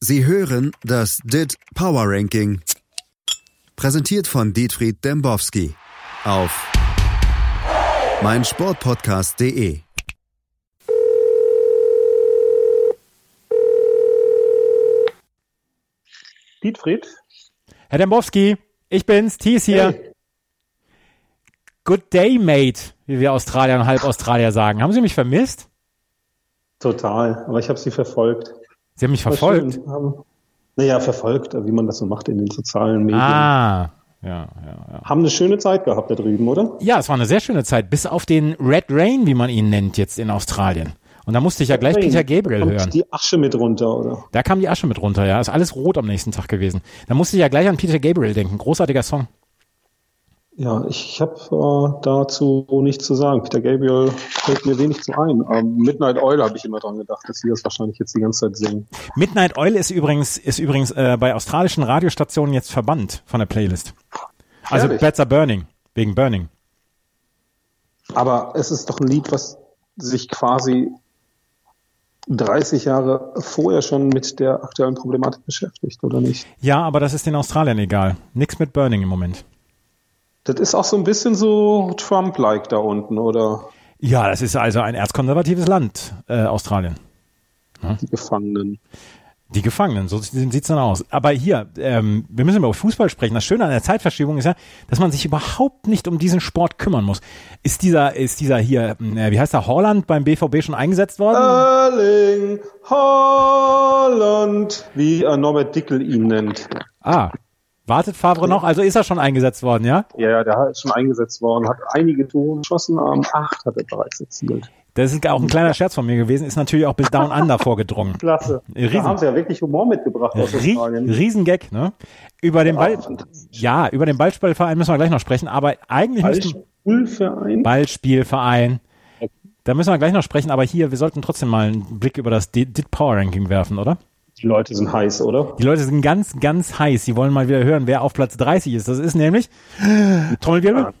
Sie hören das DIT Power Ranking. Präsentiert von Dietfried Dembowski auf meinsportpodcast.de. Dietfried? Herr Dembowski, ich bin's, Thies hier. Hey. Good day, mate, wie wir Australier und Halb-Australier sagen. Haben Sie mich vermisst? Total, aber ich habe sie verfolgt. Sie haben mich verfolgt? Naja, verfolgt, wie man das so macht in den sozialen Medien. Ah, ja, ja, ja. Haben eine schöne Zeit gehabt da drüben, oder? Ja, es war eine sehr schöne Zeit, bis auf den Red Rain, wie man ihn nennt jetzt in Australien. Und da musste ich ja gleich Peter Gabriel Kommt hören. die Asche mit runter, oder? Da kam die Asche mit runter, ja. Ist alles rot am nächsten Tag gewesen. Da musste ich ja gleich an Peter Gabriel denken. Großartiger Song. Ja, ich habe äh, dazu nichts zu sagen. Peter Gabriel fällt mir wenig zu ein. Ähm, Midnight Oil habe ich immer dran gedacht, dass sie das wahrscheinlich jetzt die ganze Zeit singen. Midnight Oil ist übrigens, ist übrigens äh, bei australischen Radiostationen jetzt verbannt von der Playlist. Also Ehrlich? Bats are Burning, wegen Burning. Aber es ist doch ein Lied, was sich quasi 30 Jahre vorher schon mit der aktuellen Problematik beschäftigt, oder nicht? Ja, aber das ist den Australiern egal. Nix mit Burning im Moment. Das ist auch so ein bisschen so Trump-like da unten, oder Ja, das ist also ein erzkonservatives Land, äh, Australien. die Gefangenen. Die Gefangenen, so sieht es dann aus. Aber hier, ähm, wir müssen über Fußball sprechen. Das Schöne an der Zeitverschiebung ist ja, dass man sich überhaupt nicht um diesen Sport kümmern muss. Ist dieser, ist dieser hier, äh, wie heißt der, Holland beim BVB schon eingesetzt worden? Erling Holland, wie Norbert Dickel ihn nennt. Ah, wartet Favre noch? Also ist er schon eingesetzt worden, ja? Ja, ja, der ist schon eingesetzt worden, hat einige Tore geschossen, ähm, acht hat er bereits erzielt. Das ist auch ein kleiner Scherz von mir gewesen, ist natürlich auch bis Down Under vorgedrungen. Klasse. Riesen. Da haben sie ja wirklich Humor mitgebracht aus Rie Australien. Riesengag, ne? Über den Ja, Ball, ja, über den Ballspielverein müssen wir gleich noch sprechen, aber eigentlich Schulverein. Ballspielverein. Da müssen wir gleich noch sprechen, aber hier, wir sollten trotzdem mal einen Blick über das DIT Power Ranking werfen, oder? Die Leute sind heiß, oder? Die Leute sind ganz, ganz heiß. Sie wollen mal wieder hören, wer auf Platz 30 ist. Das ist nämlich Trommelwirbel. Ja.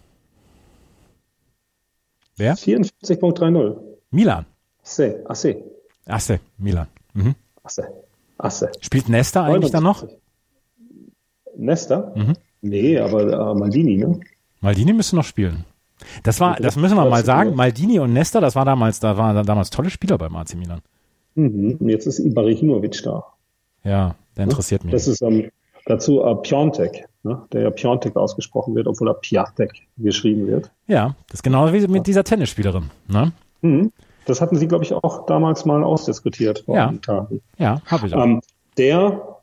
Wer? 44.30. Milan. Asse, Asse, Asse, Milan. Mhm. Asse, Asse. Spielt Nesta eigentlich dann noch? 79. Nesta? Mhm. Nee, aber äh, Maldini, ne? Maldini müsste noch spielen. Das war, das müssen wir mal sagen. Maldini und Nesta, das war damals, da waren damals tolle Spieler beim AC Milan. Mhm. Jetzt ist Ibrahimovic da. Ja, der interessiert mich. Das ist ähm, dazu äh, Piontek, ne? der ja Piontek ausgesprochen wird, obwohl er Piatek geschrieben wird. Ja, das ist genau wie mit dieser Tennisspielerin. Ne? Mhm. Das hatten Sie, glaube ich, auch damals mal ausdiskutiert vor Ja. einigen Tagen. Ja, habe ich auch. Ähm, der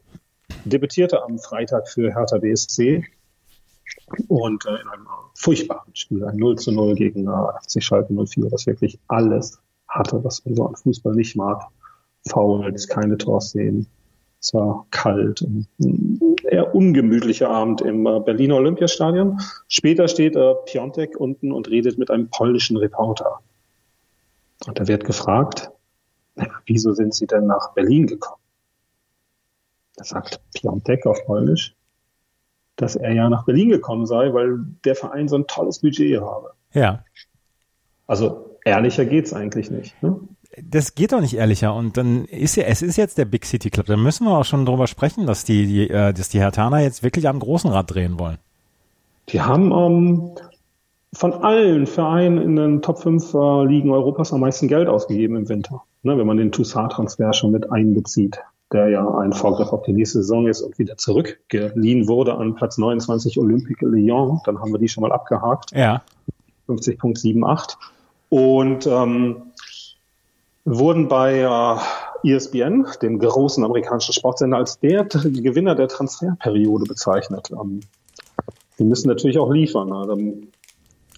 debütierte am Freitag für Hertha BSC und äh, in einem furchtbaren Spiel, ein 0 zu 0 gegen äh, FC Schalke 04, das wirklich alles hatte, was man so an Fußball nicht mag. Fouls, keine Torszenen. Es war kalt. Ein eher ungemütlicher Abend im äh, Berliner Olympiastadion. Später steht äh, Piontek unten und redet mit einem polnischen Reporter. Und da wird gefragt, "Na, wieso sind Sie denn nach Berlin gekommen? Da sagt Piontek auf Polnisch, dass er ja nach Berlin gekommen sei, weil der Verein so ein tolles Budget habe. Ja. Also ehrlicher geht's eigentlich nicht. Ne? Das geht doch nicht ehrlicher. Und dann ist ja, es ist jetzt der Big City Club. Da müssen wir auch schon drüber sprechen, dass die, die, äh, dass die Hertaner jetzt wirklich am großen Rad drehen wollen. Die haben ähm, von allen Vereinen in den Top 5 äh, Ligen Europas am meisten Geld ausgegeben im Winter. Ne, wenn man den Toussaint-Transfer schon mit einbezieht, der ja ein Vorgriff auf die nächste Saison ist und wieder zurückgeliehen wurde an Platz 29 Olympique Lyon, dann haben wir die schon mal abgehakt. Ja. 50.78 und ähm, wurden bei äh, ESPN, dem großen amerikanischen Sportsender, als der Gewinner der Transferperiode bezeichnet. Ähm, die müssen natürlich auch liefern. Ähm,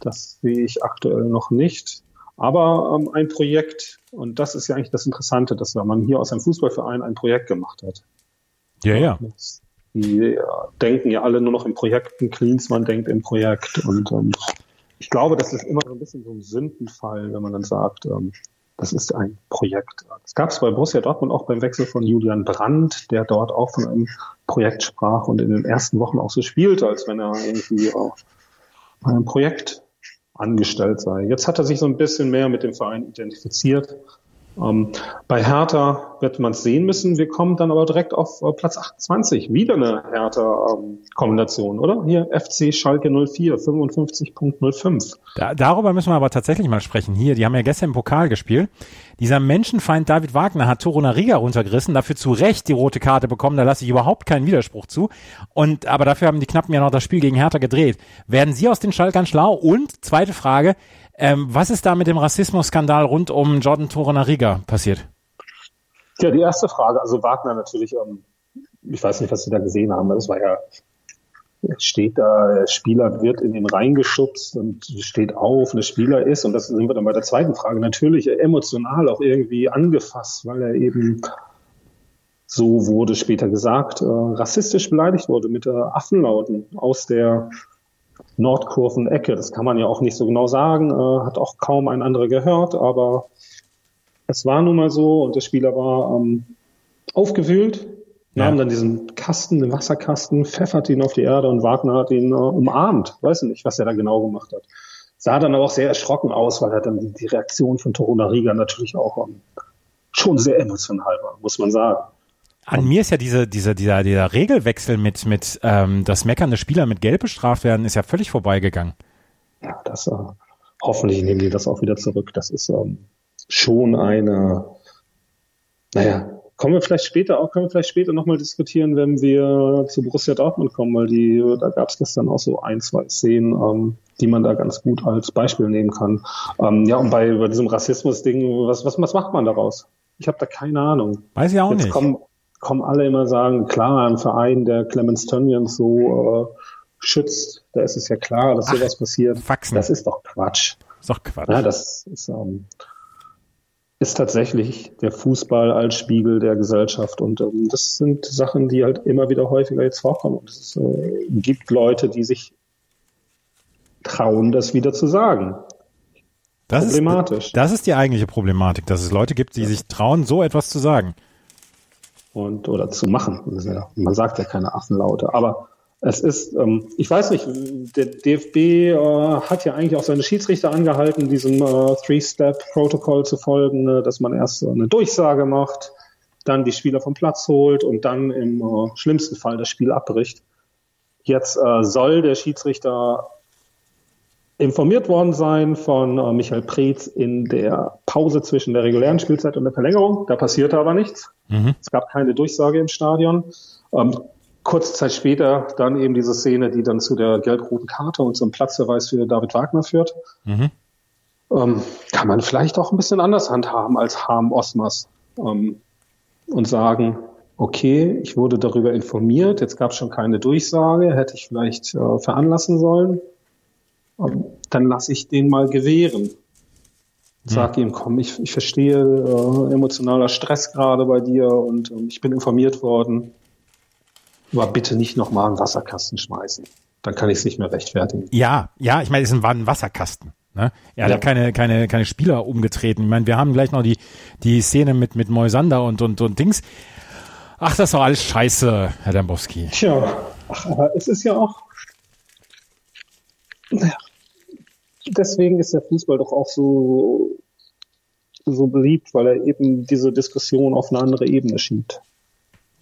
das sehe ich aktuell noch nicht. Aber ähm, ein Projekt, und das ist ja eigentlich das Interessante, dass man hier aus einem Fußballverein ein Projekt gemacht hat. Ja, ja. Die äh, denken ja alle nur noch in Projekten. Klinsmann denkt im Projekt. Und ähm, ich glaube, das ist immer so ein bisschen so ein Sündenfall, wenn man dann sagt, ähm, das ist ein Projekt. Das gab es bei Borussia Dortmund auch beim Wechsel von Julian Brandt, der dort auch von einem Projekt sprach und in den ersten Wochen auch so spielte, als wenn er irgendwie auch bei einem Projekt angestellt sei. Jetzt hat er sich so ein bisschen mehr mit dem Verein identifiziert Ähm, bei Hertha wird man es sehen müssen. Wir kommen dann aber direkt auf äh, Platz 28. Wieder eine Hertha-Kombination, ähm, oder? Hier FC Schalke 04, 55.05. Da, darüber müssen wir aber tatsächlich mal sprechen. Hier, die haben ja gestern im Pokal gespielt. Dieser Menschenfeind David Wagner hat Torunariga runtergerissen, dafür zu Recht die rote Karte bekommen. Da lasse ich überhaupt keinen Widerspruch zu. Und aber dafür haben die Knappen ja noch das Spiel gegen Hertha gedreht. Werden Sie aus den Schalkern schlau? Und zweite Frage, ähm, was ist da mit dem Rassismusskandal rund um Jordan Torunariga passiert? Ja, die erste Frage, also Wagner natürlich, ähm, ich weiß nicht, was Sie da gesehen haben, das war ja, steht da, der Spieler wird in den Rhein geschubst und steht auf, der Spieler ist, und das sind wir dann bei der zweiten Frage, natürlich emotional auch irgendwie angefasst, weil er eben so wurde später gesagt, äh, rassistisch beleidigt wurde mit äh, Affenlauten aus der Nordkurven-Ecke. Das kann man ja auch nicht so genau sagen, äh, hat auch kaum ein anderer gehört, aber es war nun mal so und der Spieler war ähm, aufgewühlt, nahm ja. dann diesen Kasten, den Wasserkasten, pfeffert ihn auf die Erde und Wagner hat ihn äh, umarmt. Weiß nicht, was er da genau gemacht hat. Sah dann aber auch sehr erschrocken aus, weil er dann die, die Reaktion von Toruna Riga natürlich auch ähm, schon sehr emotional war, muss man sagen. An mir ist ja diese, dieser, dieser, dieser Regelwechsel mit, mit ähm, dass meckernde Spieler mit Gelb bestraft werden, ist ja völlig vorbeigegangen. Ja, das äh, hoffentlich nehmen die das auch wieder zurück. Das ist ähm, schon eine, naja, kommen wir vielleicht später auch, können wir vielleicht später nochmal diskutieren, wenn wir zu Borussia Dortmund kommen, weil die, da gab es gestern auch so ein, zwei Szenen, ähm, die man da ganz gut als Beispiel nehmen kann. Ähm, ja, und bei, bei diesem Rassismus-Ding, was, was, was macht man daraus? Ich habe da keine Ahnung. Weiß ich auch Jetzt nicht. Kommen, kommen alle immer sagen, klar, ein Verein, der Clemens Tönnies so äh, schützt, da ist es ja klar, dass Ach, sowas passiert. Faxen. Das ist doch Quatsch. Ist doch Quatsch. Ja, das ist, ähm, ist tatsächlich der Fußball als Spiegel der Gesellschaft. Und ähm, das sind Sachen, die halt immer wieder häufiger jetzt vorkommen. Und es äh, gibt Leute, die sich trauen, das wieder zu sagen. Das Problematisch. Ist, das ist die eigentliche Problematik, dass es Leute gibt, die ja. sich trauen, so etwas zu sagen und oder zu machen. Ja, man sagt ja keine Affenlaute, aber es ist, ähm, ich weiß nicht, der DFB äh, hat ja eigentlich auch seine Schiedsrichter angehalten, diesem äh, Three-Step-Protokoll zu folgen, ne, dass man erst eine Durchsage macht, dann die Spieler vom Platz holt und dann im äh, schlimmsten Fall das Spiel abbricht. Jetzt äh, soll der Schiedsrichter informiert worden sein von äh, Michael Preetz in der Pause zwischen der regulären Spielzeit und der Verlängerung. Da passierte aber nichts. Mhm. Es gab keine Durchsage im Stadion. Ähm, kurze Zeit später dann eben diese Szene, die dann zu der gelb-roten Karte und zum Platzverweis für David Wagner führt. Mhm. Ähm, kann man vielleicht auch ein bisschen anders handhaben als Harm Osmas ähm, und sagen, okay, ich wurde darüber informiert, jetzt gab es schon keine Durchsage, hätte ich vielleicht äh, veranlassen sollen dann lasse ich den mal gewähren. Sag hm. ihm, komm, ich, ich verstehe äh, emotionaler Stress gerade bei dir und ähm, ich bin informiert worden. Aber bitte nicht nochmal einen Wasserkasten schmeißen. Dann kann ich es nicht mehr rechtfertigen. Ja, ja, ich meine, es war ein Wasserkasten. Ne? Er hat ja. keine, keine, keine Spieler umgetreten. Ich meine, wir haben gleich noch die, die Szene mit, mit Moisander und, und, und Dings. Ach, das war alles scheiße, Herr Dembowski. Tja, ach, aber es ist ja auch, naja, deswegen ist der Fußball doch auch so, so beliebt, weil er eben diese Diskussion auf eine andere Ebene schiebt.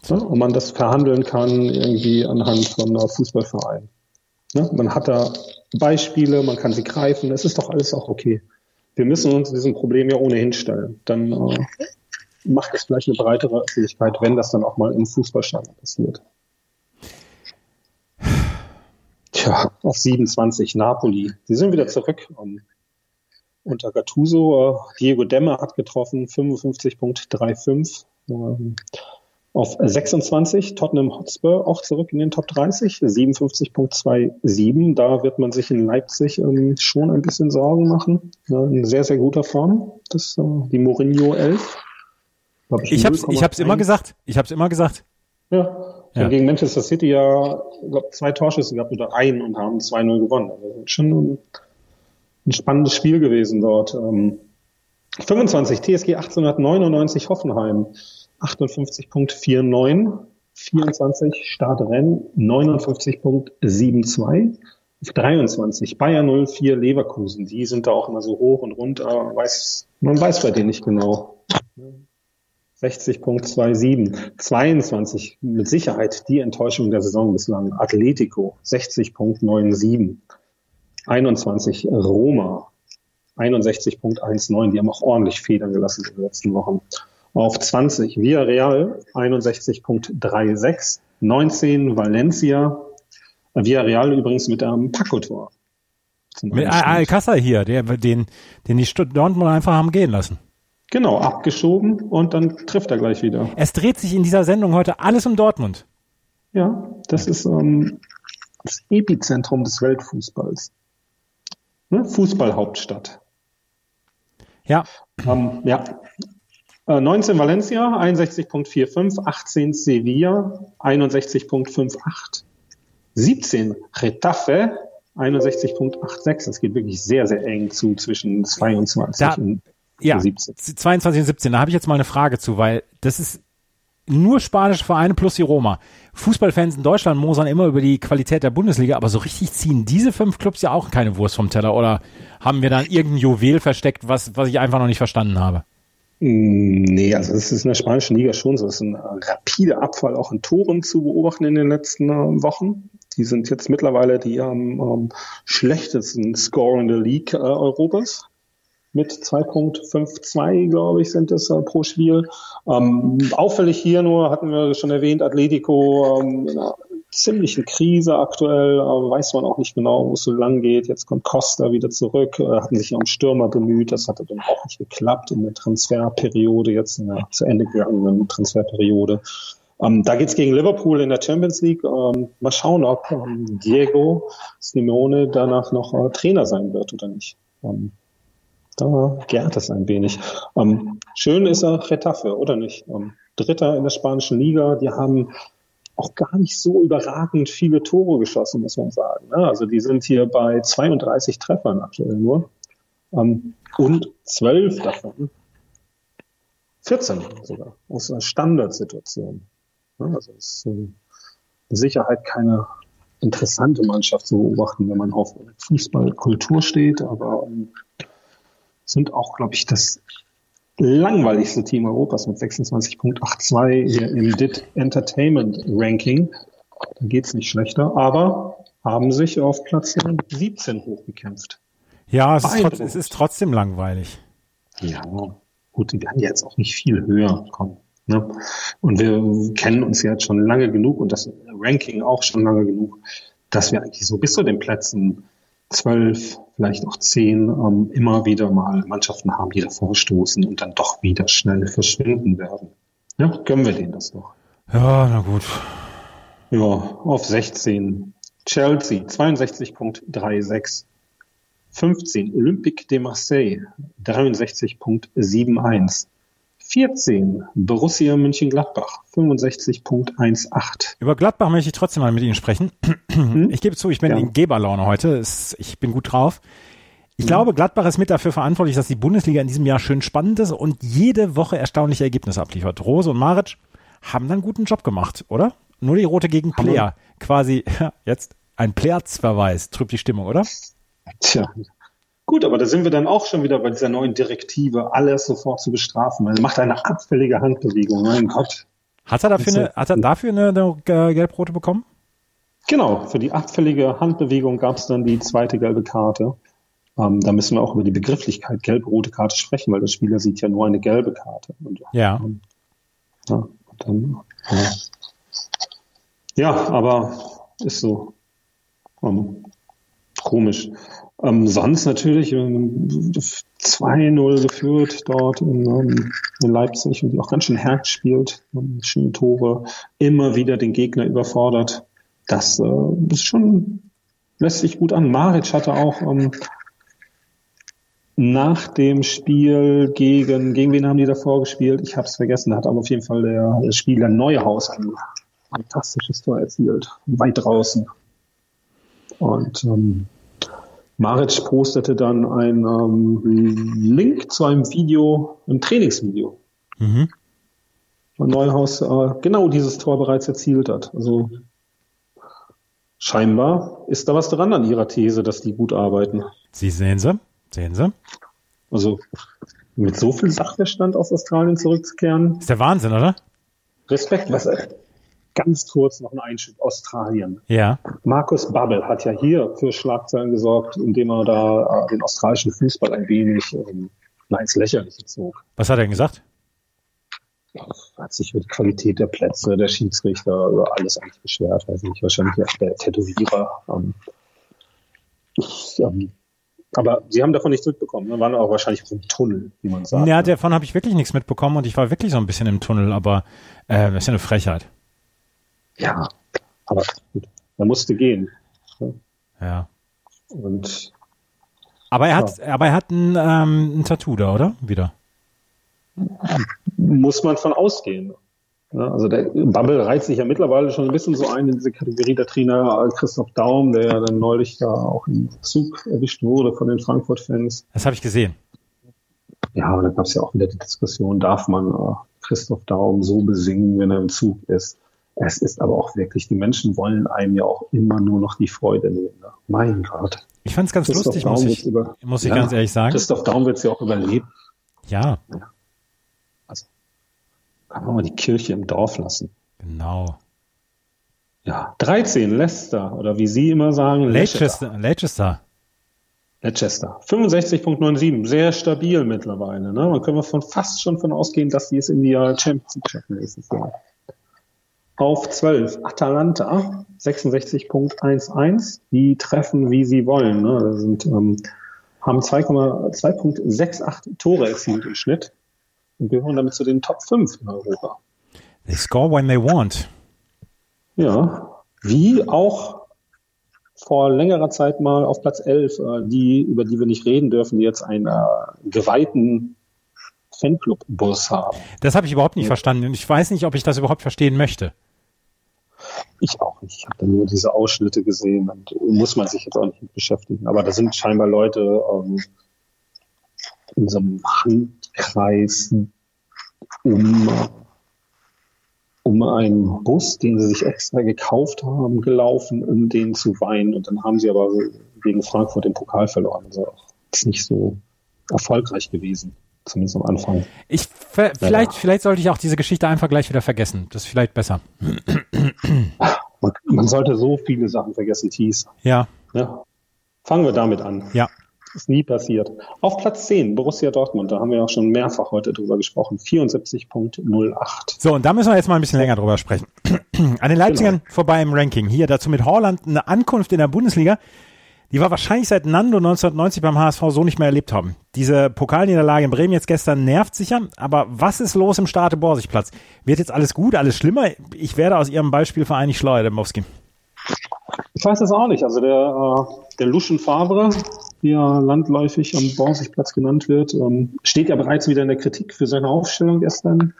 Ja, und man das verhandeln kann irgendwie anhand von einer Fußballverein. Ja, man hat da Beispiele, man kann sie greifen, es ist doch alles auch okay. Wir müssen uns diesem Problem ja ohnehin stellen. Dann äh, macht es vielleicht eine breitere Öffentlichkeit, wenn das dann auch mal im Fußballstadion passiert. Tja, auf 27 Napoli. Die sind wieder zurück um, unter Gattuso. Diego Demme hat getroffen, 55.35. Ähm, auf 26 Tottenham Hotspur auch zurück in den Top 30, 57.27. Da wird man sich in Leipzig ähm, schon ein bisschen Sorgen machen. Ja, in sehr, sehr guter Form. Das äh, die Mourinho 11. Ich, ich habe hab's immer gesagt. Ich habe es immer gesagt. Ja, ja. Gegen Manchester City ja, ich glaube, zwei Torschüsse gehabt oder ein und haben 2-0 gewonnen. Also schon ein, ein, spannendes Spiel gewesen dort. Ähm, 25 TSG 1899 Hoffenheim 58.49, 24 Startrennen 59.72. 23 Bayern 04 Leverkusen, die sind da auch immer so hoch und runter. Weiß, man weiß bei denen nicht genau. 60.27. 22 mit Sicherheit die Enttäuschung der Saison bislang. Atletico 60.97. 21 Roma 61.19. Die haben auch ordentlich Federn gelassen in den letzten Wochen. Auf 20 Villarreal 61.36. 19 Valencia. Villarreal übrigens mit einem Paco-Tor. Mit Alcázar hier, der, den, den die Dortmund einfach haben gehen lassen. Genau, abgeschoben und dann trifft er gleich wieder. Es dreht sich in dieser Sendung heute alles um Dortmund. Ja, das ist ähm, das Epizentrum des Weltfußballs. Ne? Fußballhauptstadt. Ja. Ähm, ja. Äh, 19 Valencia, 61.45, 18 Sevilla, 61.58, 17 Retafe, 61.86. Das geht wirklich sehr, sehr eng zu zwischen 22 Da- und Ja, 17. 22 und 17. Da habe ich jetzt mal eine Frage zu, weil das ist nur spanische Vereine plus die Roma. Fußballfans in Deutschland mosern immer über die Qualität der Bundesliga, aber so richtig ziehen diese fünf Clubs ja auch keine Wurst vom Teller oder haben wir dann irgendein Juwel versteckt, was, was ich einfach noch nicht verstanden habe? Nee, also es ist in der spanischen Liga schon so. Es ist ein rapider Abfall auch in Toren zu beobachten in den letzten äh, Wochen. Die sind jetzt mittlerweile die am ähm, schlechtesten Score in der League äh, Europas. Mit 2.52, glaube ich, sind es äh, pro Spiel. Ähm, auffällig hier nur, hatten wir schon erwähnt, Atletico ähm, in einer ziemlichen Krise aktuell, aber weiß man auch nicht genau, wo es so lang geht. Jetzt kommt Costa wieder zurück, äh, hatten sich um Stürmer bemüht, das hatte dann auch nicht geklappt in der Transferperiode, jetzt in der zu Ende gegangenen Transferperiode. Ähm, da geht's gegen Liverpool in der Champions League. Ähm, mal schauen, ob ähm, Diego Simeone danach noch äh, Trainer sein wird oder nicht. Ähm, da gärt es ein wenig. Ähm, schön ist er Retafe, oder nicht? Ähm, Dritter in der spanischen Liga. Die haben auch gar nicht so überragend viele Tore geschossen, muss man sagen. ne? Also die sind hier bei 32 Treffern aktuell nur. Ähm, und zwölf davon, 14 sogar, aus einer Standardsituation. Ja, Also es ist äh, mit Sicherheit keine interessante Mannschaft zu beobachten, wenn man auf Fußballkultur steht, aber ähm, sind auch, glaube ich, das langweiligste Team Europas mit 26.82 hier im DIT Entertainment Ranking. Da geht's nicht schlechter, aber haben sich auf Platz 17 hochgekämpft. Ja, es ist, trotz, es ist trotzdem langweilig. Ja, gut, die werden jetzt auch nicht viel höher kommen. Ne? Und wir kennen uns ja jetzt schon lange genug und das Ranking auch schon lange genug, dass wir eigentlich so bis zu den Plätzen zwölf, vielleicht auch zehn, ähm, immer wieder mal Mannschaften haben, die davor stoßen und dann doch wieder schnell verschwinden werden. Ja, gönnen wir denen das doch. Ja, na gut. Ja, auf 16 Chelsea 62.36. 15 Olympique de Marseille 63.71. 14 Borussia Mönchengladbach 65.18. Über Gladbach möchte ich trotzdem mal mit Ihnen sprechen. Ich gebe zu, ich bin Ja. in Geberlaune heute. Ich bin gut drauf. Ich glaube, Gladbach ist mit dafür verantwortlich, dass die Bundesliga in diesem Jahr schön spannend ist und jede Woche erstaunliche Ergebnisse abliefert. Rose und Maric haben dann einen guten Job gemacht, oder? Nur die Rote gegen. Player. Quasi jetzt ein Playersverweis. Trübt die Stimmung, oder? Tja. Gut, aber da sind wir dann auch schon wieder bei dieser neuen Direktive, alles sofort zu bestrafen. Man macht eine abfällige Handbewegung. Mein Gott. Hat er dafür eine, hat er dafür eine, eine äh, gelb-rote bekommen? Genau, für die abfällige Handbewegung gab es dann die zweite gelbe Karte. Ähm, da müssen wir auch über die Begrifflichkeit gelb-rote Karte sprechen, weil der Spieler sieht ja nur eine gelbe Karte. Und, Ja. ähm, ja, dann, ja. ja, aber ist so ähm, komisch. Ähm, sonst natürlich ähm, 2-0 geführt dort in, ähm, in Leipzig und die auch ganz schön hart spielt. Ähm, schöne Tore, immer wieder den Gegner überfordert. Das äh, ist schon, lässt sich gut an. Maric hatte auch ähm, nach dem Spiel gegen, gegen wen haben die davor gespielt? Ich habe es vergessen, hat aber auf jeden Fall der, Spieler Neuhaus ein fantastisches Tor erzielt, weit draußen. Und ähm, Maric postete dann einen ähm, Link zu einem Video, einem Trainingsvideo, Mhm. wo Neuhaus äh, genau dieses Tor bereits erzielt hat. Also scheinbar ist da was dran an ihrer These, dass die gut arbeiten. Sie sehen sie. Sehen sie. Also mit so viel Sachverstand aus Australien zurückzukehren. Ist der Wahnsinn, oder? Respekt, was ganz kurz noch ein Einschub Australien. Ja. Markus Babbel hat ja hier für Schlagzeilen gesorgt, indem er da äh, den australischen Fußball ein wenig ähm, na, ins Lächerliche zog. Was hat er denn gesagt? hat sich über die Qualität der Plätze, der Schiedsrichter, über alles eigentlich beschwert. Weiß nicht, wahrscheinlich auch der Tätowierer. Ähm, ich, ähm, aber sie haben davon nichts mitbekommen. Ne? Waren auch wahrscheinlich im Tunnel, wie man sagt. Ja, davon habe ich wirklich nichts mitbekommen und ich war wirklich so ein bisschen im Tunnel, aber äh, das ist ja eine Frechheit. Ja, aber gut, er musste gehen. Ja. Und aber er hat, ja. aber er hat ein, ähm, ein Tattoo da, oder? Wieder. Muss man von ausgehen. Ja, also der Bubble reizt sich ja mittlerweile schon ein bisschen so ein in diese Kategorie der Trainer Christoph Daum, der ja dann neulich da auch im Zug erwischt wurde von den Frankfurt-Fans. Das habe ich gesehen. Ja, und da gab es ja auch wieder die Diskussion, darf man äh, Christoph Daum so besingen, wenn er im Zug ist? Es ist aber auch wirklich, die Menschen wollen einem ja auch immer nur noch die Freude nehmen. Ne? Mein Gott. Ich fand es ganz Christoph lustig, muss ich, über, muss ich ja, ganz ehrlich sagen. Christoph Daum wird es ja auch überleben. Ja. ja. Also, kann man mal die Kirche im Dorf lassen. Genau. Ja, 13, Leicester, oder wie Sie immer sagen, Leicester. Leicester. Leicester. 65.97, sehr stabil mittlerweile. Ne? Man können wir von fast schon von ausgehen, dass die es in die Champions League schaffen nächstes Jahr auf 12. Atalanta 66.11. Die treffen, wie sie wollen. Ne? Das sind, ähm, haben 2,68 Tore erzielt im Schnitt und gehören damit zu den Top 5 in Europa. They score when they want. Ja, wie auch vor längerer Zeit mal auf Platz 11, äh, die, über die wir nicht reden dürfen, die jetzt einen äh, geweihten Fanclub-Bus haben. Das habe ich überhaupt nicht ja. verstanden und ich weiß nicht, ob ich das überhaupt verstehen möchte. Ich auch nicht. Ich habe da nur diese Ausschnitte gesehen und muss man sich jetzt auch nicht mit beschäftigen. Aber da sind scheinbar Leute ähm, in so einem Handkreis um, um einen Bus, den sie sich extra gekauft haben, gelaufen, um den zu weinen. Und dann haben sie aber gegen Frankfurt den Pokal verloren. Also ist nicht so erfolgreich gewesen. Zumindest am Anfang. Ich, vielleicht, ja. vielleicht sollte ich auch diese Geschichte einfach gleich wieder vergessen. Das ist vielleicht besser. Man, man sollte so viele Sachen vergessen, Thies. Ja. ja. Fangen wir damit an. Ja. Ist nie passiert. Auf Platz 10, Borussia Dortmund, da haben wir auch schon mehrfach heute drüber gesprochen. 74.08. So, und da müssen wir jetzt mal ein bisschen länger drüber sprechen. An den Leipzigern genau. vorbei im Ranking. Hier dazu mit Holland eine Ankunft in der Bundesliga die wir wahrscheinlich seit Nando 1990 beim HSV so nicht mehr erlebt haben. Diese Pokalniederlage in Bremen jetzt gestern nervt sicher, aber was ist los im Starte Borsigplatz? Wird jetzt alles gut, alles schlimmer? Ich werde aus Ihrem Beispielverein nicht schleuer, Demowski. Ich weiß das auch nicht. Also der, äh, der Luschen Favre, wie er landläufig am Borsigplatz genannt wird, ähm, steht ja bereits wieder in der Kritik für seine Aufstellung gestern.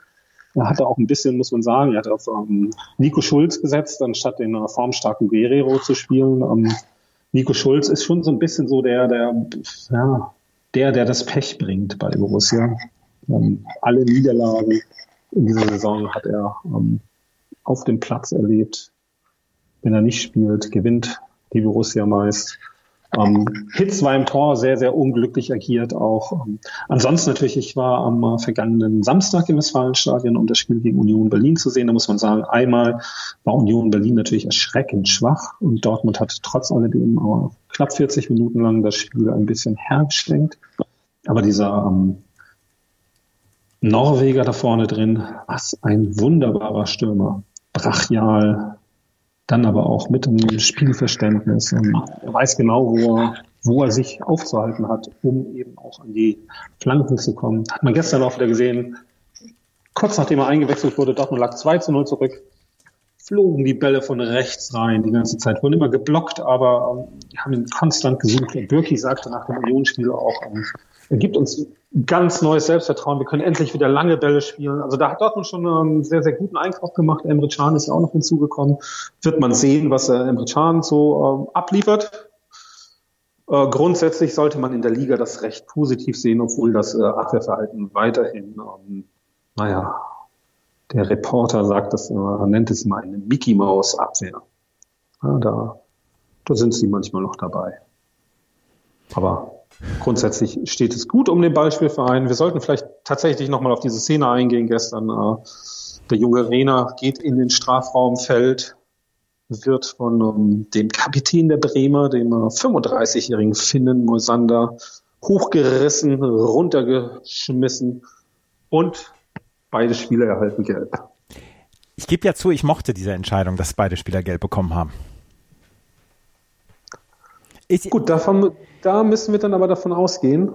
Er hatte auch ein bisschen, muss man sagen, er hat auf ähm, Nico Schulz gesetzt, anstatt den äh, formstarken Guerrero zu spielen. Nico Schulz ist schon so ein bisschen so der, der, ja, der, der das Pech bringt bei Borussia. Ähm, alle Niederlagen in dieser Saison hat er ähm, auf dem Platz erlebt. Wenn er nicht spielt, gewinnt die Borussia meist. Ähm, Hitz war im Tor sehr, sehr unglücklich agiert auch. Ähm, ansonsten natürlich, ich war am äh, vergangenen Samstag im Westfalenstadion, um das Spiel gegen Union Berlin zu sehen. Da muss man sagen, einmal war Union Berlin natürlich erschreckend schwach und Dortmund hat trotz alledem äh, knapp 40 Minuten lang das Spiel ein bisschen hergeschwenkt. Aber dieser ähm, Norweger da vorne drin, was ein wunderbarer Stürmer. Brachial, dann aber auch mit einem Spielverständnis. Er weiß genau, wo er, wo er sich aufzuhalten hat, um eben auch an die Flanken zu kommen. Hat man gestern auch wieder gesehen, kurz nachdem er eingewechselt wurde, Dortmund lag 2 zu 0 zurück, flogen die Bälle von rechts rein die ganze Zeit, wurden immer geblockt, aber ähm, haben ihn konstant gesucht. Und Birki sagte nach dem Unionsspiel auch, ähm, er gibt uns ganz neues Selbstvertrauen. Wir können endlich wieder lange Bälle spielen. Also da hat Dortmund schon einen sehr, sehr guten Einkauf gemacht. Emre Can ist ja auch noch hinzugekommen. Wird man sehen, was äh, Emre Can so äh, abliefert. Äh, grundsätzlich sollte man in der Liga das recht positiv sehen, obwohl das äh, Abwehrverhalten weiterhin, ähm, naja, der Reporter sagt das, er nennt es mal eine Mickey Maus Abwehr. Ja, da, da sind sie manchmal noch dabei. Aber grundsätzlich steht es gut um den Ballspielverein. Wir sollten vielleicht tatsächlich nochmal auf diese Szene eingehen gestern. Äh, der junge Rena geht in den Strafraum, fällt, wird von um, dem Kapitän der Bremer, dem uh, 35-jährigen Finnen Moisander, hochgerissen, runtergeschmissen und beide Spieler erhalten gelb. Ich gebe ja zu, ich mochte diese Entscheidung, dass beide Spieler gelb bekommen haben. Ich, Gut, davon, da müssen wir dann aber davon ausgehen.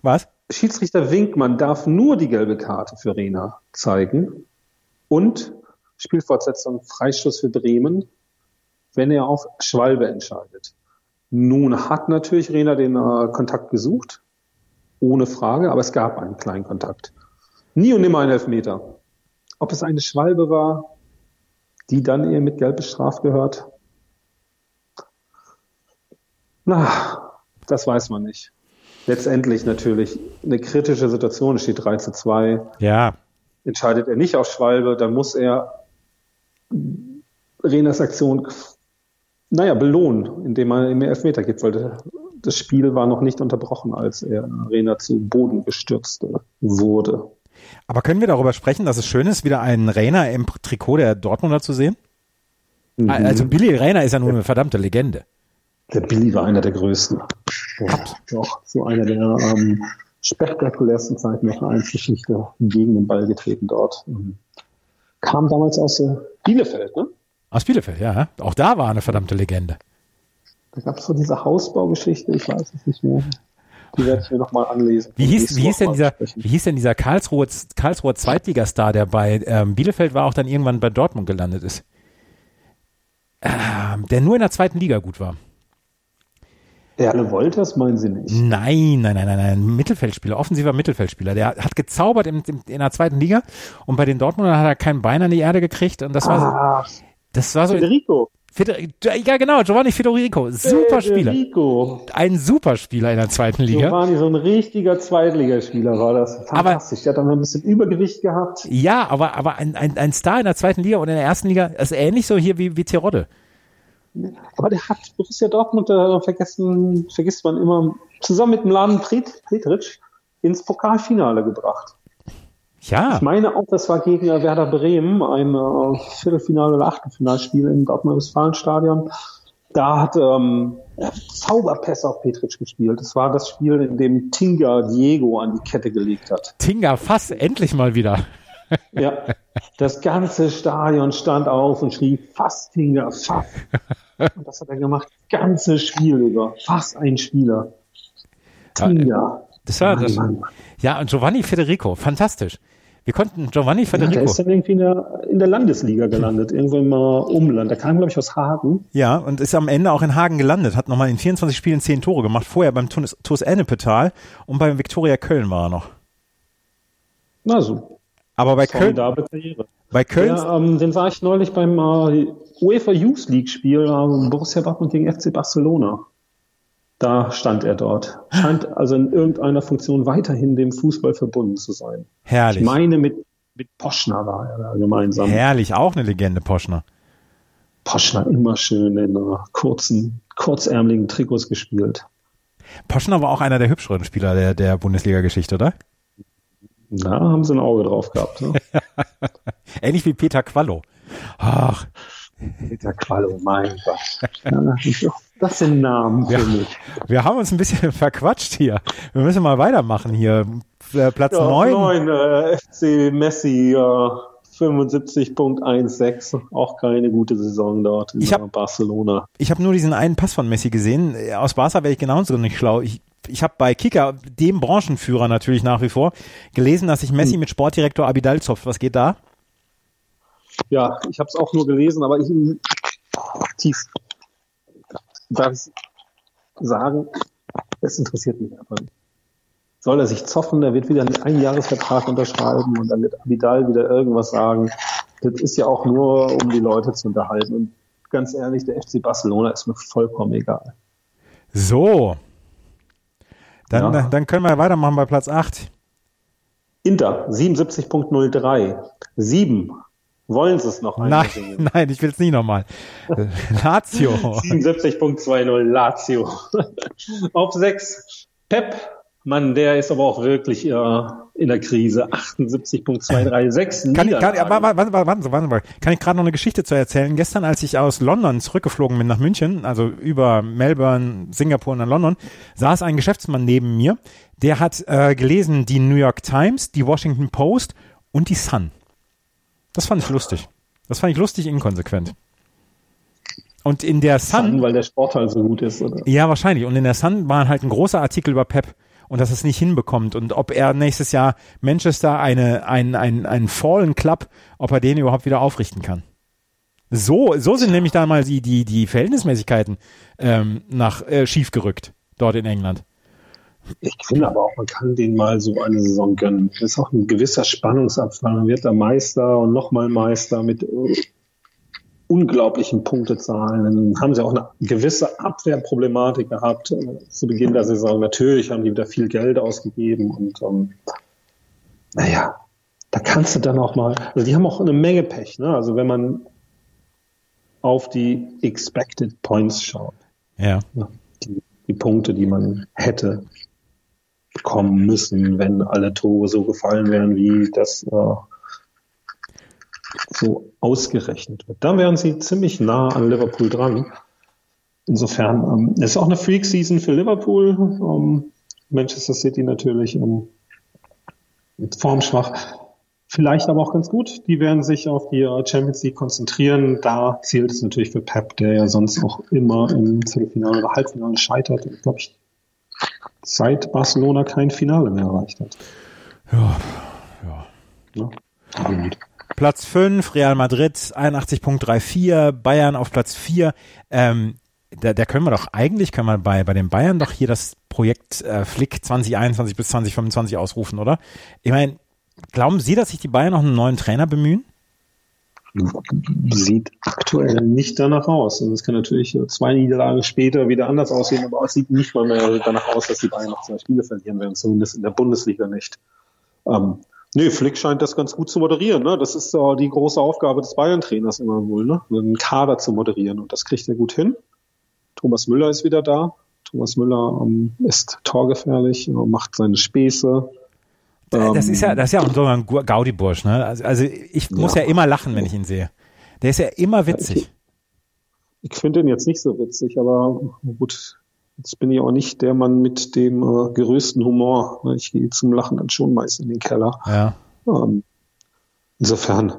Was? Schiedsrichter Winkmann darf nur die gelbe Karte für Rena zeigen und Spielfortsetzung Freistoß für Bremen, wenn er auf Schwalbe entscheidet. Nun hat natürlich Rena den äh, Kontakt gesucht, ohne Frage, aber es gab einen kleinen Kontakt. Nie und nimmer ein Elfmeter. Ob es eine Schwalbe war, die dann eher mit Gelb bestraft gehört? Na, das weiß man nicht. Letztendlich natürlich eine kritische Situation, es steht 3 zu 2. Ja. Entscheidet er nicht auf Schwalbe, dann muss er Renas Aktion, naja, belohnen, indem er ihm Elfmeter gibt, weil das Spiel war noch nicht unterbrochen, als er Rena zu Boden gestürzt wurde. Aber können wir darüber sprechen, dass es schön ist, wieder einen Rainer im Trikot der Dortmunder zu sehen? Mhm. Also Billy Rainer ist ja nur eine verdammte Legende. Der Billy war einer der größten. Ja, doch, so einer der ähm, spektakulärsten Zeiten der Vereinsgeschichte gegen den Ball getreten dort. Ähm, kam damals aus äh, Bielefeld, ne? Aus Bielefeld, ja. Auch da war eine verdammte Legende. Da gab es so diese Hausbaugeschichte, ich weiß es nicht mehr. Die werde ich mir nochmal anlesen. Wie hieß, wie hieß denn dieser, wie hieß denn dieser Karlsruher, Karlsruher Zweitligastar, der bei ähm, Bielefeld war, auch dann irgendwann bei Dortmund gelandet ist? Ähm, der nur in der zweiten Liga gut war. Erle Wolters meinen Sie nicht? Nein, nein, nein, nein, nein. Mittelfeldspieler, offensiver Mittelfeldspieler. Der hat gezaubert in, in, in der zweiten Liga und bei den Dortmundern hat er kein Bein an die Erde gekriegt und das war ah, so, das war so. Federico. Ja, genau, Giovanni Federico. Super Spieler. Federico. Ein super Spieler in der zweiten Liga. Giovanni, so ein richtiger Zweitligaspieler war das. Fantastisch. Aber, der hat dann ein bisschen Übergewicht gehabt. Ja, aber, aber ein, ein, ein Star in der zweiten Liga und in der ersten Liga ist ähnlich so hier wie, wie Terodde. Aber der hat Borussia Dortmund, da vergessen, vergisst man immer, zusammen mit dem Laden Petritsch ins Pokalfinale gebracht. Ja. Ich meine auch, das war gegen Werder Bremen, ein äh, Viertelfinale- oder Achtelfinalspiel im Dortmunder Westfalenstadion. Da hat ähm, Zauberpässe auf Petritsch gespielt. Das war das Spiel, in dem Tinga Diego an die Kette gelegt hat. Tinga, fast endlich mal wieder. ja, das ganze Stadion stand auf und schrie, fast Tinga, fast. Und das hat er gemacht, das ganze Spiel über. Fast ein Spieler. Tinga. Das war das. Ja, und Giovanni Federico, fantastisch. Wir konnten Giovanni Federico. Ja, der ist dann irgendwie in der, in der Landesliga gelandet, irgendwo im Umland. Der kam, glaube ich, aus Hagen. Ja, und ist am Ende auch in Hagen gelandet, hat nochmal in 24 Spielen 10 Tore gemacht. Vorher beim TuS Ennepetal und beim Viktoria Köln war er noch. Na so. Aber bei Köln. Bei Köln. Ja, ähm, den sah ich neulich beim äh, UEFA Youth League Spiel äh, Borussia Dortmund gegen FC Barcelona. Da stand er dort. Scheint also in irgendeiner Funktion weiterhin dem Fußball verbunden zu sein. Herrlich. Ich meine, mit, mit Poschner war er da gemeinsam. Herrlich, auch eine Legende, Poschner. Poschner immer schön in uh, kurzen, kurzärmeligen Trikots gespielt. Poschner war auch einer der hübscheren Spieler der, der Bundesliga-Geschichte, oder? Na, haben sie ein Auge drauf gehabt. Ne? Ähnlich wie Peter Quallo. Ach. Peter Quallo, mein Gott. Das sind Namen für ja, mich. Wir haben uns ein bisschen verquatscht hier. Wir müssen mal weitermachen hier. Äh, Platz ja, 9. 9 äh, FC Messi, äh, 75.16. Auch keine gute Saison dort in ich hab, Barcelona. Ich habe nur diesen einen Pass von Messi gesehen. Aus Barca wäre ich genauso nicht schlau. Ich, ich habe bei Kicker, dem Branchenführer natürlich nach wie vor, gelesen, dass sich Messi hm. mit Sportdirektor Abidal zopft. Was geht da? Ja, ich habe es auch nur gelesen, aber ich tief darf ich sagen, es interessiert mich einfach nicht. Soll er sich zoffen, er wird wieder einen Einjahresvertrag unterschreiben und dann wird Abidal wieder irgendwas sagen. Das ist ja auch nur, um die Leute zu unterhalten. Und ganz ehrlich, der FC Barcelona ist mir vollkommen egal. So. Dann, ja. dann können wir weitermachen bei Platz 8. Inter, 77.03. 7 Wollen Sie es noch einmal Nein, nein, ich will es nie nochmal. Lazio. 77.20 Lazio. Auf 6 Pep. Mann, der ist aber auch wirklich äh, in der Krise. 78.236. Kann ich, kann, warte, warte, warte, warte. Kann ich gerade noch eine Geschichte zu erzählen? Gestern, als ich aus London zurückgeflogen bin nach München, also über Melbourne, Singapur und dann London, saß ein Geschäftsmann neben mir, der hat äh, gelesen die New York Times, die Washington Post und die Sun. Das fand ich lustig. Das fand ich lustig inkonsequent. Und in der Sun, Sun, weil der Sport halt so gut ist, oder? Ja, wahrscheinlich. Und in der Sun war halt ein großer Artikel über Pep und dass es nicht hinbekommt und ob er nächstes Jahr Manchester eine ein ein ein Fallen Club, ob er den überhaupt wieder aufrichten kann. So so sind nämlich da mal die die die Verhältnismäßigkeiten ähm, nach äh, schief gerückt dort in England. Ich finde aber auch, man kann den mal so eine Saison gönnen. Das ist auch ein gewisser Spannungsabfall. Man wird da Meister und nochmal Meister mit äh, unglaublichen Punktezahlen. Dann haben sie auch eine gewisse Abwehrproblematik gehabt äh, zu Beginn der Saison. Natürlich haben die wieder viel Geld ausgegeben und ähm, naja, da kannst du dann auch mal, also die haben auch eine Menge Pech. Ne? Also wenn man auf die Expected Points schaut, ja. die, die Punkte, die man hätte kommen müssen, wenn alle Tore so gefallen wären, wie das äh, so ausgerechnet wird. Dann wären sie ziemlich nah an Liverpool dran. Insofern ähm, ist auch eine Freak-Season für Liverpool. Ähm, Manchester City natürlich ähm, formschwach. Vielleicht aber auch ganz gut. Die werden sich auf die äh, Champions League konzentrieren. Da zielt es natürlich für Pep, der ja sonst auch immer im Viertelfinale oder Halbfinale scheitert. Glaube ich, seit Barcelona kein Finale mehr erreicht hat. Ja, ja. ja aber gut. Platz 5, Real Madrid 81.34, Bayern auf Platz 4. Ähm, da, da können wir doch eigentlich, können wir bei, bei den Bayern doch hier das Projekt äh, Flick 2021 bis 2025 ausrufen, oder? Ich meine, glauben Sie, dass sich die Bayern noch einen neuen Trainer bemühen? Sieht aktuell nicht danach aus. Und also es kann natürlich zwei Niederlagen später wieder anders aussehen, aber es sieht nicht mal mehr danach aus, dass die Bayern noch zwei Spiele verlieren werden, zumindest in der Bundesliga nicht. Ähm, Nee, Flick scheint das ganz gut zu moderieren. Ne? Das ist äh, die große Aufgabe des Bayern-Trainers immer wohl, ne? einen Kader zu moderieren. Und das kriegt er gut hin. Thomas Müller ist wieder da. Thomas Müller ähm, ist torgefährlich, macht seine Späße. Das ist ja, ähm, das ist ja auch so ein Gaudi-Bursch, ne? Also, also ich muss ja. ja. immer lachen, wenn ich ihn sehe. Der ist ja immer witzig. Ich, ich finde ihn jetzt nicht so witzig, aber gut, Jetzt bin ich auch nicht der Mann mit dem äh, größten Humor. Ich gehe zum Lachen dann schon meist in den Keller. Ja. Ähm, insofern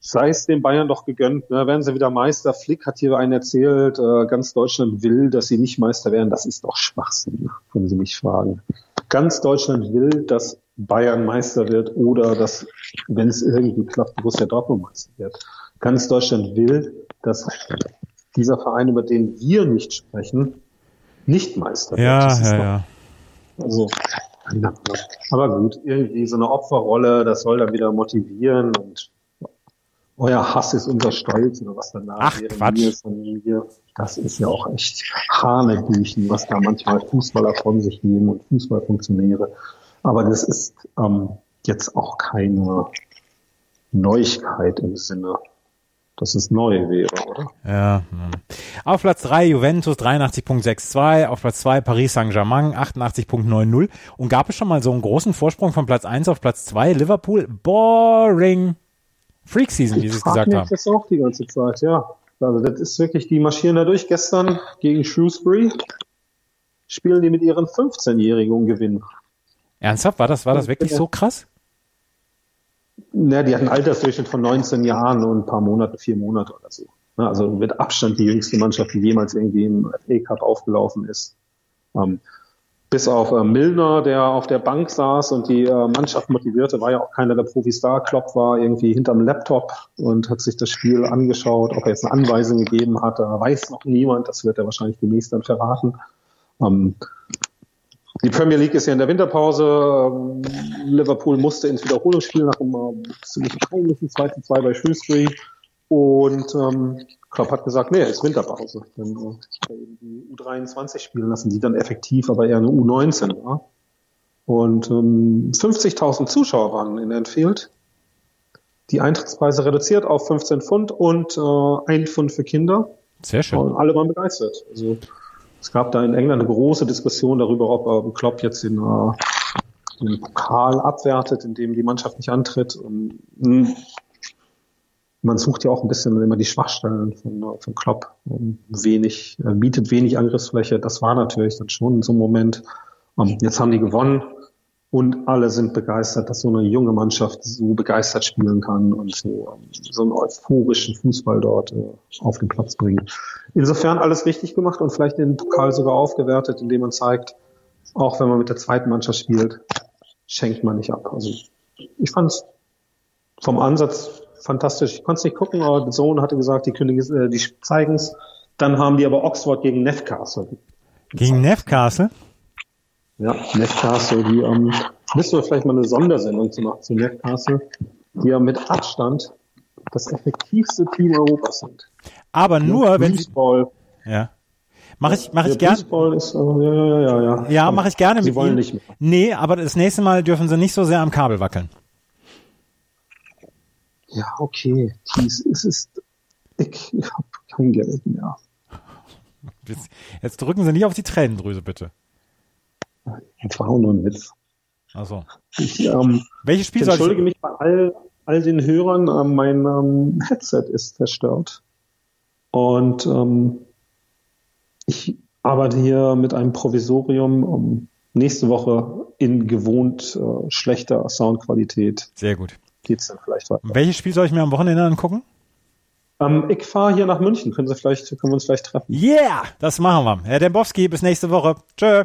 sei es den Bayern doch gegönnt. Ne? Werden sie wieder Meister. Flick hat hier einen erzählt, äh, ganz Deutschland will, dass sie nicht Meister werden. Das ist doch Schwachsinn, wenn Sie mich fragen. Ganz Deutschland will, dass Bayern Meister wird oder dass, wenn es irgendwie klappt, Borussia Dortmund Meister wird. Ganz Deutschland will, dass dieser Verein, über den wir nicht sprechen, nicht Meister ja, wird. Ja, ja, Also, aber gut, irgendwie so eine Opferrolle, das soll dann wieder motivieren und euer Hass ist unser Stolz oder was danach Ach, wäre Quatsch. Familie. Das ist ja auch echt Hanebüchen, was da manchmal Fußballer von sich geben und Fußballfunktionäre. Aber das ist ähm, jetzt auch keine Neuigkeit im Sinne dass es neu wäre, oder? Ja. Hm. Auf Platz 3 Juventus 83.62, auf Platz 2 Paris Saint-Germain 88.90 und gab es schon mal so einen großen Vorsprung von Platz 1 auf Platz 2 Liverpool boring Freak Season, wie sie es gesagt haben. Das auch die ganze Zeit, ja. Also das ist wirklich, die marschieren dadurch. Gestern gegen Shrewsbury spielen die mit ihren 15-Jährigen um Gewinn. Ernsthaft? War das, war das wirklich so krass? Na, die hatten einen Altersdurchschnitt von 19 Jahren und ein paar Monate, vier Monate oder so. Also mit Abstand die jüngste Mannschaft, die jemals irgendwie im FA Cup aufgelaufen ist. Ähm, bis auf äh, Milner, der auf der Bank saß und die äh, Mannschaft motivierte, war ja auch keiner der Profis da. Klopp war irgendwie hinterm Laptop und hat sich das Spiel angeschaut. Ob er jetzt eine Anweisung gegeben hat, weiß noch niemand. Das wird er wahrscheinlich demnächst dann verraten. Ähm, die Premier League ist ja in der Winterpause. Ähm, Liverpool musste ins Wiederholungsspiel nach einem ziemlich peinlichen 2-2 bei Shrewsbury. Und ähm, Klopp hat gesagt, nee, es ist Winterpause. Dann äh, die U23 spielen lassen, die dann effektiv aber eher eine U19 war. Und ähm, 50.000 Zuschauer waren in Enfield. die Eintrittspreise reduziert auf 15 Pfund und äh, ein Pfund für Kinder. Sehr schön. Und alle waren begeistert. Also es gab da in England eine große Diskussion darüber, ob äh, Klopp jetzt den, äh, den Pokal abwertet, indem die Mannschaft nicht antritt. Und, mh, man sucht ja auch ein bisschen immer die Schwachstellen von, äh, von Klopp. Und wenig, bietet wenig Angriffsfläche. Das war natürlich dann schon so ein Moment. Um, jetzt haben die gewonnen. Und alle sind begeistert, dass so eine junge Mannschaft so begeistert spielen kann und so, so einen euphorischen Fußball dort äh, auf den Platz bringen. Insofern alles richtig gemacht und vielleicht den Pokal sogar aufgewertet, indem man zeigt, auch wenn man mit der zweiten Mannschaft spielt, schenkt man nicht ab. Also ich fand es vom Ansatz fantastisch. Ich konnte es nicht gucken, aber der Sohn hatte gesagt, die Könige, äh, die zeigen es. Dann haben die aber Oxford gegen Newcastle. Gegen Newcastle? Ja, Newcastle, die ähm, müssen wir vielleicht mal eine Sondersendung zu machen zu Newcastle, die ja mit Abstand das effektivste Team Europas sind. Aber nur, wenn sie, ja. Mach ich, mach ich Der gern. Fußball ist, äh, ja, ja, ja, ja. Mache ich gerne Sie mit wollen Ihnen. nicht mehr. Nee, aber das nächste Mal dürfen sie nicht so sehr am Kabel wackeln. Ja, okay. Dies, es ist, ich, ich habe kein Geld mehr. Jetzt, jetzt drücken sie nicht auf die Tränendrüse, bitte. Das war auch nur ein Witz. Also, Ich, ähm, welches Spiel ich entschuldige ich? mich bei all, all den Hörern. Ähm, mein ähm, Headset ist zerstört. Und ähm, ich arbeite hier mit einem Provisorium. Um, nächste Woche in gewohnt äh, schlechter Soundqualität Sehr gut. geht's dann vielleicht weiter. Welches Spiel soll ich mir am Wochenende angucken? Ähm, ich fahre hier nach München. Können Sie vielleicht, können wir uns vielleicht treffen? Yeah, das machen wir. Herr Dembowski, bis nächste Woche. Tschö.